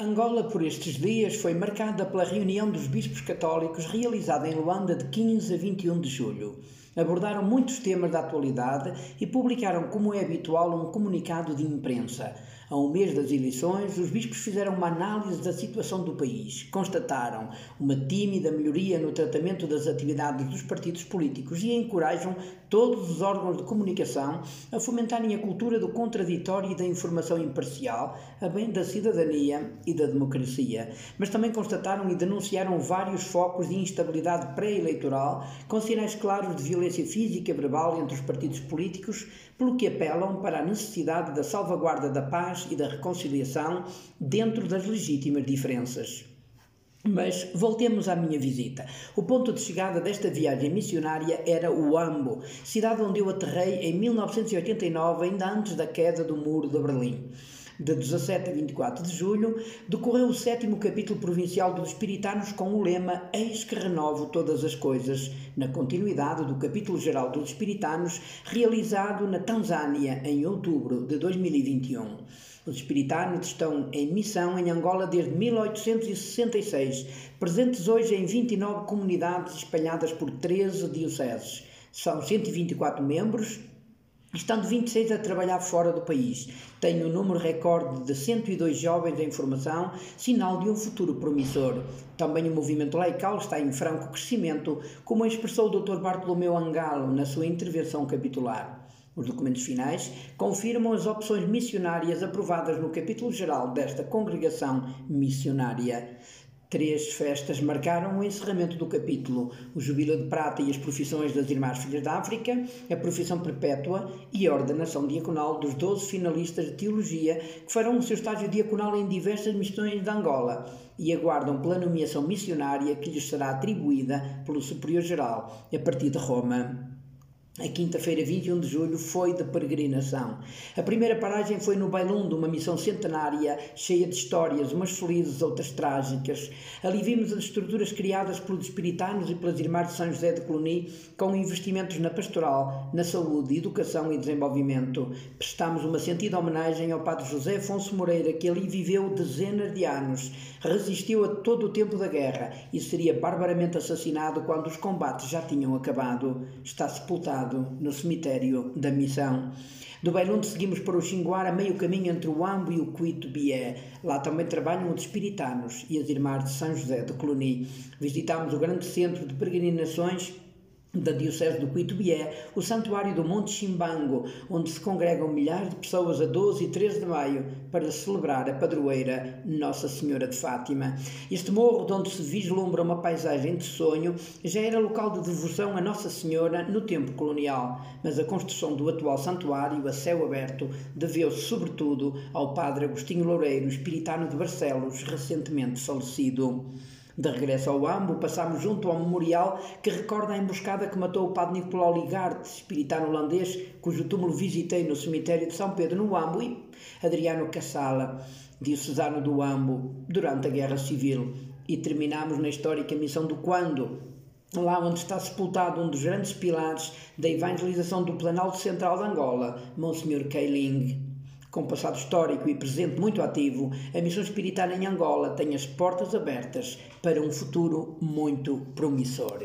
Angola, por estes dias, foi marcada pela reunião dos bispos católicos realizada em Luanda de 15 a 21 de julho. Abordaram muitos temas da atualidade e publicaram, como é habitual, um comunicado de imprensa. A um mês das eleições, os bispos fizeram uma análise da situação do país. Constataram uma tímida melhoria no tratamento das atividades dos partidos políticos e encorajam todos os órgãos de comunicação a fomentarem a cultura do contraditório e da informação imparcial, a bem da cidadania e da democracia. Mas também constataram e denunciaram vários focos de instabilidade pré-eleitoral, com sinais claros de violência física e verbal entre os partidos políticos, pelo que apelam para a necessidade da salvaguarda da paz e da reconciliação dentro das legítimas diferenças. Mas voltemos à minha visita. O ponto de chegada desta viagem missionária era o Ambo, cidade onde eu aterrei em 1989, ainda antes da queda do Muro de Berlim. De 17 a 24 de julho, decorreu o sétimo capítulo provincial dos Espiritanos com o lema Eis que renovo todas as coisas, na continuidade do capítulo geral dos Espiritanos, realizado na Tanzânia em outubro de 2021. Os espiritanos estão em missão em Angola desde 1866, presentes hoje em 29 comunidades espalhadas por 13 dioceses. São 124 membros, estando 26 a trabalhar fora do país. Tem um número recorde de 102 jovens em formação, sinal de um futuro promissor. Também o movimento laical está em franco crescimento, como expressou o Dr. Bartolomeu Angalo na sua intervenção capitular. Os documentos finais confirmam as opções missionárias aprovadas no capítulo geral desta congregação missionária. Três festas marcaram o encerramento do capítulo: o Jubilo de Prata e as profissões das Irmãs Filhas da África, a profissão perpétua e a ordenação diaconal dos 12 finalistas de teologia que farão o seu estágio diaconal em diversas missões de Angola e aguardam pela nomeação missionária que lhes será atribuída pelo Superior Geral a partir de Roma. A quinta-feira, 21 de julho, foi de peregrinação. A primeira paragem foi no Bailundo, uma missão centenária, cheia de histórias, umas felizes, outras trágicas. Ali vimos as estruturas criadas pelos espiritanos e pelas Irmãs de São José de Coloni, com investimentos na pastoral, na saúde, educação e desenvolvimento. Prestamos uma sentida homenagem ao Padre José Afonso Moreira, que ali viveu dezenas de anos, resistiu a todo o tempo da guerra e seria barbaramente assassinado quando os combates já tinham acabado. Está sepultado no cemitério da Missão. Do Bailundo seguimos para o Xinguara, meio caminho entre o Ambo e o Cuito Bié. Lá também trabalham os espiritanos e as irmãs de São José de Coloni. Visitámos o grande centro de peregrinações da Diocese do Cuitubié, o Santuário do Monte Chimbango, onde se congregam milhares de pessoas a 12 e 13 de maio para celebrar a padroeira Nossa Senhora de Fátima. Este morro, de onde se vislumbra uma paisagem de sonho, já era local de devoção a Nossa Senhora no tempo colonial, mas a construção do atual santuário a céu aberto deveu-se sobretudo ao padre Agostinho Loureiro, espiritano de Barcelos, recentemente falecido. De regresso ao Ambo, passámos junto ao memorial que recorda a emboscada que matou o padre Nicolau Ligarte, espiritano holandês, cujo túmulo visitei no cemitério de São Pedro, no Ambo, e Adriano Cassala, diocesano do Ambo, durante a Guerra Civil. E terminamos na histórica missão do Quando, lá onde está sepultado um dos grandes pilares da evangelização do Planalto Central de Angola, Monsenhor Keiling. Com passado histórico e presente muito ativo, a Missão Espiritária em Angola tem as portas abertas para um futuro muito promissor.